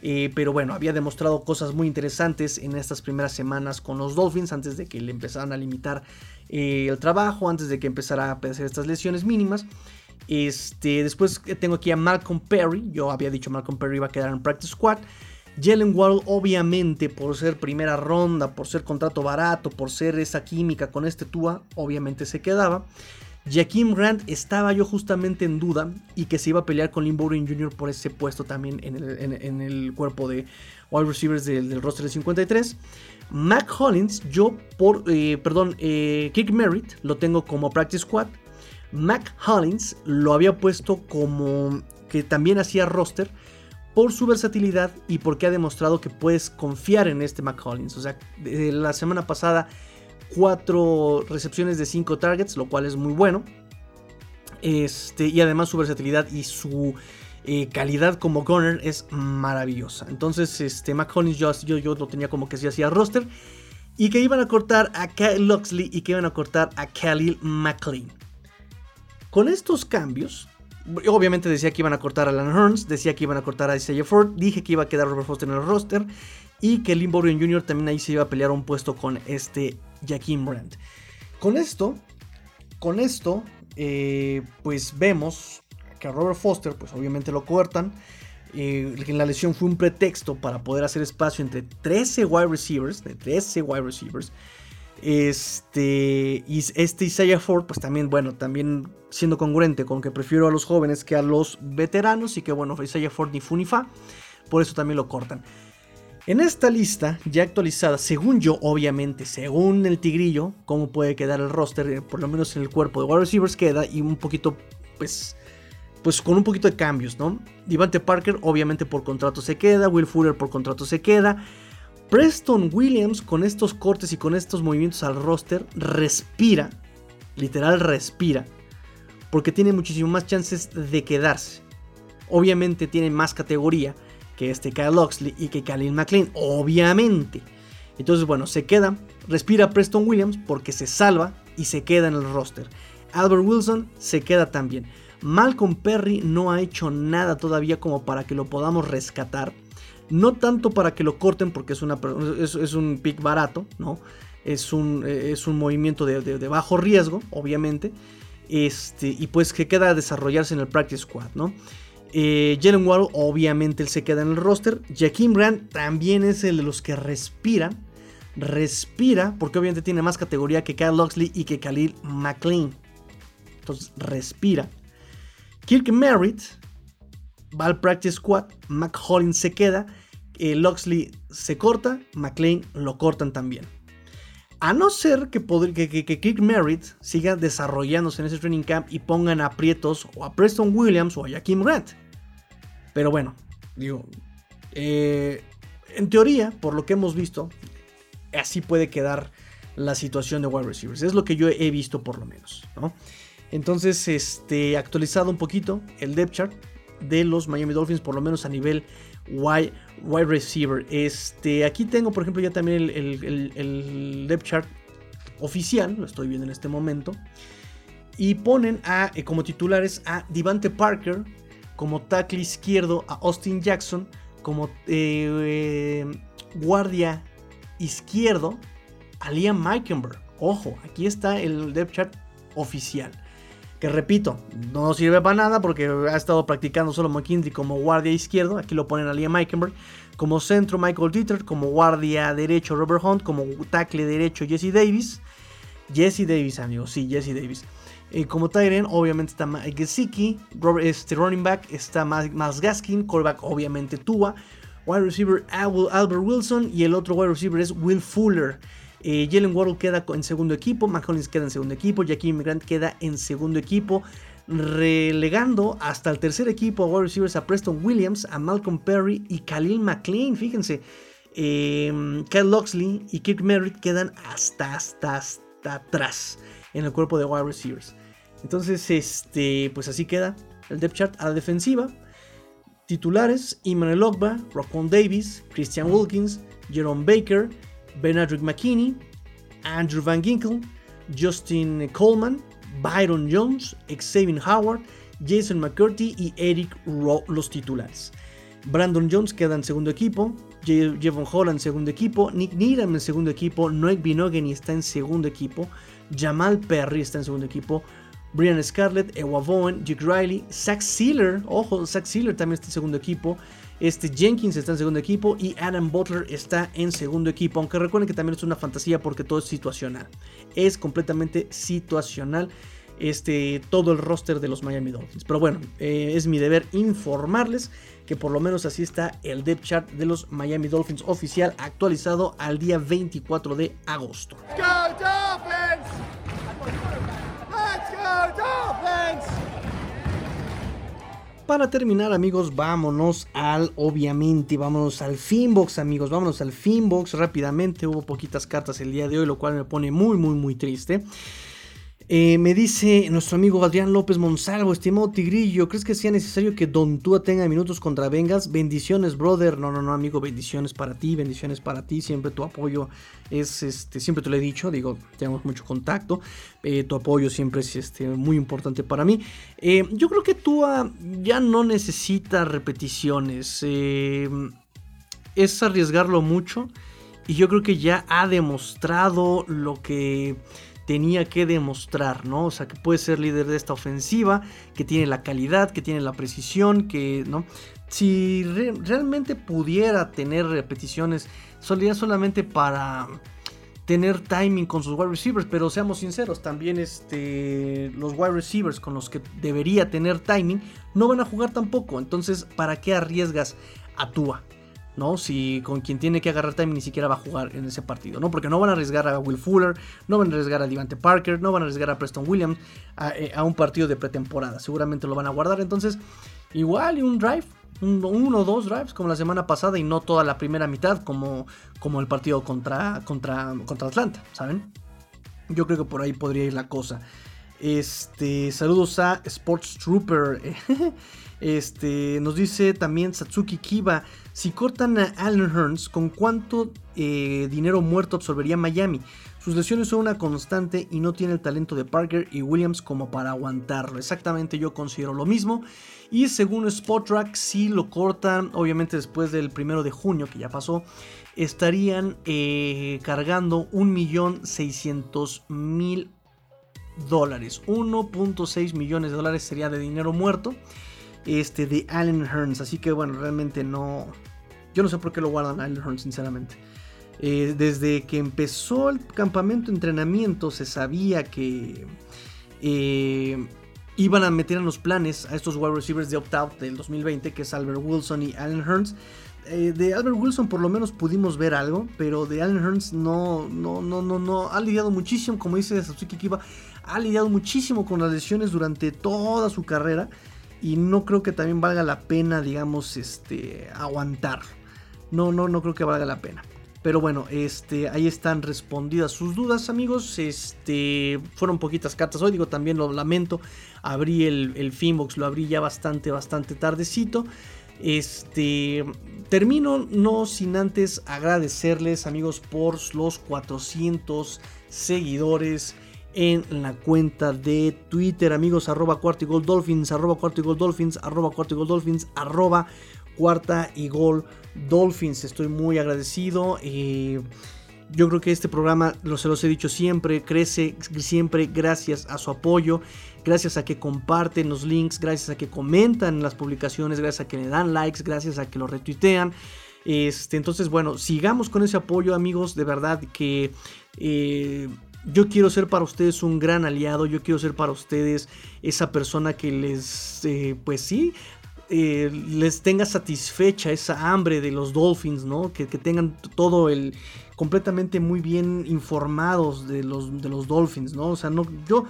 Eh, pero bueno, había demostrado cosas muy interesantes en estas primeras semanas con los Dolphins antes de que le empezaran a limitar eh, el trabajo, antes de que empezara a hacer estas lesiones mínimas. Este, después tengo aquí a Malcolm Perry. Yo había dicho Malcolm Perry iba a quedar en Practice Squad. Jalen Waddle, obviamente, por ser primera ronda, por ser contrato barato, por ser esa química con este Tua, obviamente se quedaba. Jaquim Grant estaba yo justamente en duda y que se iba a pelear con Lynn Bowden Jr. por ese puesto también en el, cuerpo de wide receivers del, roster de 53. Mac Hollins, yo por, eh, perdón, eh, Kick Merritt lo tengo como practice squad. Mac Hollins lo había puesto como que también hacía roster por su versatilidad y porque ha demostrado que puedes confiar en este Mac Hollins. O sea, la semana pasada 4 recepciones de 5 targets, lo cual es muy bueno. Este, y además su versatilidad y su eh, calidad como corner es maravillosa. Entonces, este, Mac Hollins yo, yo, lo tenía como que si hacía roster. Y que iban a cortar a Kyle Luxley y que iban a cortar a Khalil McLean. Con estos cambios, obviamente decía que iban a cortar a Alan Hearns, decía que iban a cortar a Isaiah Ford, dije que iba a quedar Robert Foster en el roster y que Lynn Jr. también ahí se iba a pelear un puesto con este Jaquim Brandt. Con esto, con esto, eh, pues vemos que a Robert Foster, pues obviamente lo cortan. Eh, la lesión fue un pretexto para poder hacer espacio entre 13 wide receivers, de 13 wide receivers. Este, y este Isaiah Ford, pues también, bueno, también siendo congruente con que prefiero a los jóvenes que a los veteranos y que, bueno, Isaiah Ford ni fu ni fa, por eso también lo cortan. En esta lista ya actualizada, según yo, obviamente, según el tigrillo, cómo puede quedar el roster, eh, por lo menos en el cuerpo de wide receivers queda y un poquito, pues, pues con un poquito de cambios, ¿no? Devante Parker, obviamente por contrato se queda, Will Fuller por contrato se queda. Preston Williams con estos cortes y con estos movimientos al roster respira, literal respira, porque tiene muchísimo más chances de quedarse. Obviamente tiene más categoría, que este Kyle Oxley y que Khalil McLean, obviamente. Entonces, bueno, se queda, respira Preston Williams porque se salva y se queda en el roster. Albert Wilson se queda también. Malcolm Perry no ha hecho nada todavía como para que lo podamos rescatar. No tanto para que lo corten porque es, un pick barato, ¿no? Es un, movimiento de, bajo riesgo, obviamente. Este, y pues que queda a desarrollarse en el practice squad, ¿no? Eh, Jalen Waddle, obviamente él se queda en el roster. Jaquim Brand también es el de los que respiran. Respira, porque obviamente tiene más categoría que Kyle Loxley y que Khalil McLean. Entonces, respira. Kirk Merritt va al practice squad. McHollin se queda. Eh, Loxley se corta. McLean lo cortan también. A no ser que, que, Kirk Merritt siga desarrollándose en ese training camp y pongan a o a Preston Williams o a Jaquim Grant. Pero bueno, digo, eh, en teoría, por lo que hemos visto, así puede quedar la situación de wide receivers. Es lo que yo he visto por lo menos, Entonces, este, actualizado un poquito el depth chart de los Miami Dolphins, por lo menos a nivel wide, wide receiver. Este, aquí tengo, por ejemplo, ya también el, depth chart oficial, lo estoy viendo en este momento. Y ponen a, eh, como titulares a Divante Parker, como tackle izquierdo a Austin Jackson, como eh, guardia izquierdo a Liam Meikenberg. Ojo, aquí está el depth chart oficial. Que repito, no sirve para nada porque ha estado practicando solo McKinley como guardia izquierdo. Aquí lo ponen a Liam. Como centro Michael Dieter. Como guardia derecho Robert Hunt. Como tackle derecho Jesse Davis. Jesse Davis, amigos. Sí, Jesse Davis. Eh, como Tyrion, obviamente está Mike Gesicki. Este running back está Miles Gaskin. Callback, obviamente Tua. Wide receiver Albert Wilson. Y el otro wide receiver es Will Fuller. Eh, Jalen Waddle queda en segundo equipo, McCollins queda en segundo equipo, Jackie Grant queda en segundo equipo, relegando hasta el tercer equipo a wide receivers a Preston Williams, a Malcolm Perry y Khalil McLean. Fíjense, eh, Kyle Loxley y Kirk Merritt quedan hasta, hasta, hasta atrás en el cuerpo de wide receivers. Entonces, este, pues así queda el depth chart a la defensiva. Titulares: Emmanuel Ogba, Rockwell Davis, Christian Wilkins, Jerome Baker, Benadryl McKinney, Andrew Van Ginkel, Justin Coleman, Byron Jones, Xavier Howard, Jason McCurdy y Eric Rowe los titulares. Brandon Jones queda en segundo equipo, Jevon Holland segundo equipo, Nick Needham en segundo equipo, Noek Binogany está en segundo equipo, Jamal Perry está en segundo equipo, Brian Scarlett, Ewa Bowen, Jake Riley, Zach Sealer, ojo, Zach Sealer también está en segundo equipo, este Jenkins está en segundo equipo y Adam Butler está en segundo equipo. Aunque recuerden que también es una fantasía porque todo es situacional. Es completamente situacional este, todo el roster de los Miami Dolphins. Pero bueno, eh, es mi deber informarles que por lo menos así está el depth chart de los Miami Dolphins oficial actualizado al día 24 de agosto. Go Para terminar, amigos, vámonos al, obviamente, vámonos al Finbox, amigos, vámonos al Finbox rápidamente. Hubo poquitas cartas el día de hoy, lo cual me pone muy, muy, muy triste. Eh, me dice nuestro amigo Adrián López Monsalvo, estimado Tigrillo, ¿crees que sea necesario que Don Tua tenga minutos contra Vengas? Bendiciones, brother. No, no, no, amigo, bendiciones para ti, bendiciones para ti. Siempre tu apoyo es, este, siempre te lo he dicho, digo, tenemos mucho contacto. Eh, tu apoyo siempre es este, muy importante para mí. Eh, yo creo que Tua ya no necesita repeticiones. es arriesgarlo mucho. Y yo creo que ya ha demostrado lo que tenía que demostrar, ¿no? O sea, que puede ser líder de esta ofensiva, que tiene la calidad, que tiene la precisión, que, ¿no? Si realmente pudiera tener repeticiones, sería solamente para tener timing con sus wide receivers, pero seamos sinceros, también este, los wide receivers con los que debería tener timing no van a jugar tampoco, entonces, ¿para qué arriesgas a Tua? ¿No? Si con quien tiene que agarrar timing ni siquiera va a jugar en ese partido, ¿no? Porque no van a arriesgar a Will Fuller, no van a arriesgar a Devante Parker, no van a arriesgar a Preston Williams eh, a, un partido de pretemporada. Seguramente lo van a guardar. Entonces, igual un drive, uno o dos drives como la semana pasada y no toda la primera mitad como, como el partido contra, contra, contra Atlanta, ¿saben? Yo creo que por ahí podría ir la cosa. Este, saludos a Sports Trooper. Este, nos dice también Satsuki Kiba, si cortan a Allen Hearns, ¿con cuánto eh, dinero muerto absorbería Miami? Sus lesiones son una constante y no tiene el talento de Parker y Williams como para aguantarlo. Exactamente yo considero lo mismo. Y según Spotrack, si lo cortan, obviamente después del primero de junio, que ya pasó, estarían eh, cargando 1.600.000 dólares. 1.6 millones de dólares sería de dinero muerto este, de Allen Hearns. Así que bueno, realmente no... Yo no sé por qué lo guardan Allen Hearns, sinceramente. Eh, desde que empezó el campamento de entrenamiento se sabía que eh, iban a meter en los planes a estos wide receivers de opt-out del 2020, que es Albert Wilson y Allen Hearns. Eh, de Albert Wilson por lo menos pudimos ver algo, pero de Allen Hearns no, no, no, no, no. Ha lidiado muchísimo, como dice Satsuki Kiba, ha lidiado muchísimo con las lesiones durante toda su carrera y no creo que también valga la pena, digamos, este, aguantar. No, no, no creo que valga la pena. Pero bueno, este, ahí están respondidas sus dudas, amigos. Este, fueron poquitas cartas hoy, digo, también lo lamento. Abrí el, el Finbox, lo abrí ya bastante, bastante tardecito. Este, termino no sin antes agradecerles, amigos, por los 400 seguidores en la cuenta de Twitter, amigos, arroba cuarta y gol dolphins, arroba cuarta y gol dolphins, arroba cuarta y gol dolphins, arroba cuarta y gol dolphins. Estoy muy agradecido. Eh, Yo creo que este programa, lo, se los he dicho siempre, crece siempre gracias a su apoyo, gracias a que comparten los links, gracias a que comentan las publicaciones, gracias a que le dan likes, gracias a que lo retuitean. Este, entonces, bueno, sigamos con ese apoyo, amigos. De verdad que eh, yo quiero ser para ustedes un gran aliado. Yo quiero ser para ustedes esa persona que les, eh, pues sí, eh, les tenga satisfecha esa hambre de los Dolphins, ¿no? Que, tengan todo el completamente muy bien informados de los, de los Dolphins, ¿no? O sea, no, yo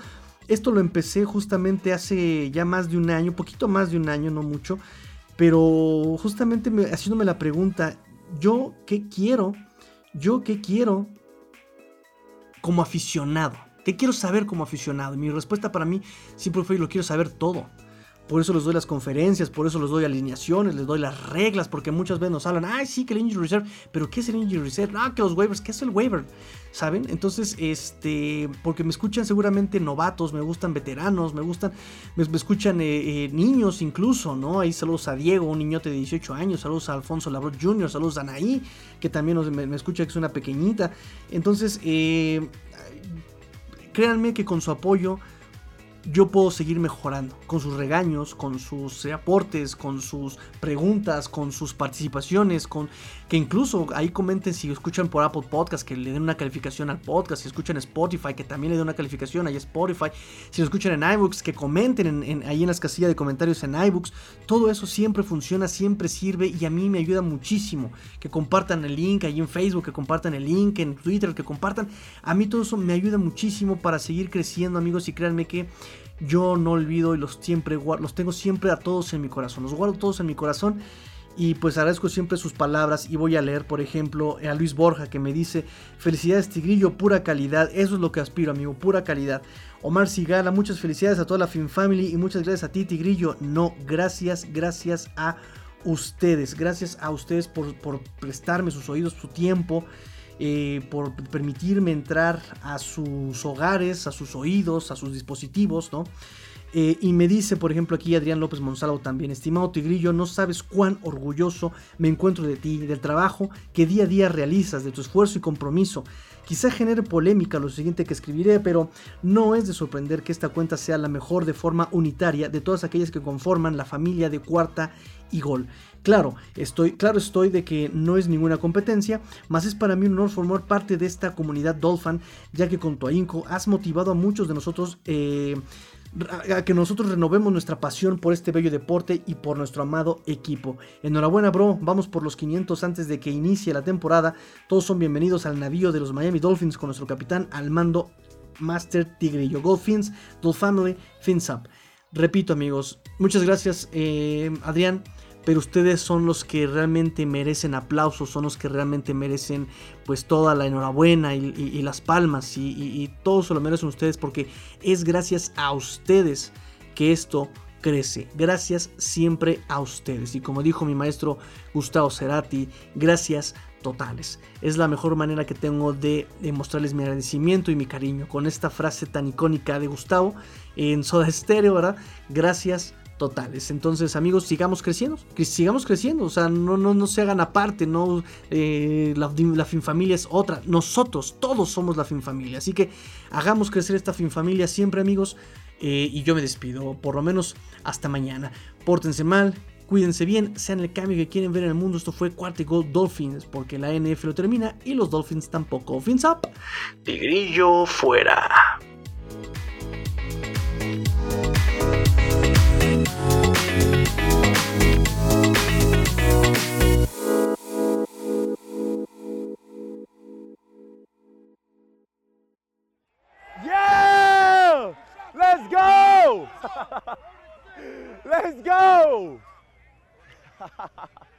esto lo empecé justamente hace ya más de un año, poquito más de un año, no mucho, pero justamente haciéndome la pregunta, ¿yo qué quiero? ¿Yo qué quiero como aficionado? ¿Qué quiero saber como aficionado? mi respuesta para mí siempre fue, lo quiero saber todo. Por eso les doy las conferencias, por eso les doy alineaciones, les doy las reglas, porque muchas veces nos hablan, ay, sí, que el injury reserve, pero ¿qué es el injury reserve? Ah, que los waivers, ¿qué es el waiver? ¿Saben? Entonces, este, porque me escuchan seguramente novatos, me gustan veteranos, me gustan, me, escuchan eh, eh, niños incluso, ¿no? Ahí saludos a Diego, un niñote de 18 años, saludos a Alfonso Labrot Jr., saludos a Anaí, que también me, escucha que es una pequeñita. Entonces, eh, créanme que con su apoyo yo puedo seguir mejorando con sus regaños, con sus aportes, con sus preguntas, con sus participaciones, con que incluso ahí comenten si escuchan por Apple Podcast, que le den una calificación al podcast, si escuchan Spotify, que también le den una calificación ahí Spotify, si lo escuchan en iBooks, que comenten en, ahí en las casillas de comentarios en iBooks, todo eso siempre funciona, siempre sirve y a mí me ayuda muchísimo, que compartan el link ahí en Facebook, que compartan el link en Twitter, que compartan, a mí todo eso me ayuda muchísimo para seguir creciendo amigos y créanme que yo no olvido y los siempre los tengo siempre a todos en mi corazón, los guardo todos en mi corazón y pues agradezco siempre sus palabras y voy a leer por ejemplo a Luis Borja que me dice felicidades Tigrillo, pura calidad, eso es lo que aspiro amigo, pura calidad. Omar Sigala, muchas felicidades a toda la Fin Family y muchas gracias a ti Tigrillo, no, gracias, gracias a ustedes, gracias a ustedes por, por prestarme sus oídos, su tiempo. Eh, por permitirme entrar a sus hogares, a sus oídos, a sus dispositivos, ¿no? Eh, y me dice, por ejemplo, aquí Adrián López Monsalvo también, estimado Tigrillo, no sabes cuán orgulloso me encuentro de ti, del trabajo que día a día realizas, de tu esfuerzo y compromiso. Quizá genere polémica lo siguiente que escribiré, pero no es de sorprender que esta cuenta sea la mejor de forma unitaria de todas aquellas que conforman la familia de cuarta y gol. Claro, estoy, claro estoy de que no es ninguna competencia, mas es para mí un honor formar parte de esta comunidad Dolphin, ya que con tu ahínco has motivado a muchos de nosotros eh, a que nosotros renovemos nuestra pasión por este bello deporte y por nuestro amado equipo. Enhorabuena, bro. Vamos por los 500 antes de que inicie la temporada. Todos son bienvenidos al navío de los Miami Dolphins con nuestro capitán al mando Master Tigrillo. Dolphins, Dolphin Family, Fins Up. Repito, amigos, muchas gracias, eh, Adrián pero ustedes son los que realmente merecen aplausos, son los que realmente merecen pues toda la enhorabuena y, las palmas y, todo se lo merecen ustedes porque es gracias a ustedes que esto crece, gracias siempre a ustedes y como dijo mi maestro Gustavo Cerati, gracias totales. Es la mejor manera que tengo de, mostrarles mi agradecimiento y mi cariño con esta frase tan icónica de Gustavo en Soda Stereo, ¿verdad? Gracias totales. Entonces, amigos, sigamos creciendo, sigamos creciendo, o sea, no, no, no se hagan aparte, no, eh, la, la Finfamilia es otra, nosotros, todos somos la Finfamilia, así que hagamos crecer esta Finfamilia siempre, amigos, eh, y yo me despido, por lo menos hasta mañana. Pórtense mal, cuídense bien, sean el cambio que quieren ver en el mundo. Esto fue Cuarto Gold Dolphins, porque la NF lo termina y los Dolphins tampoco. Fins up, Tigrillo fuera. Let's go!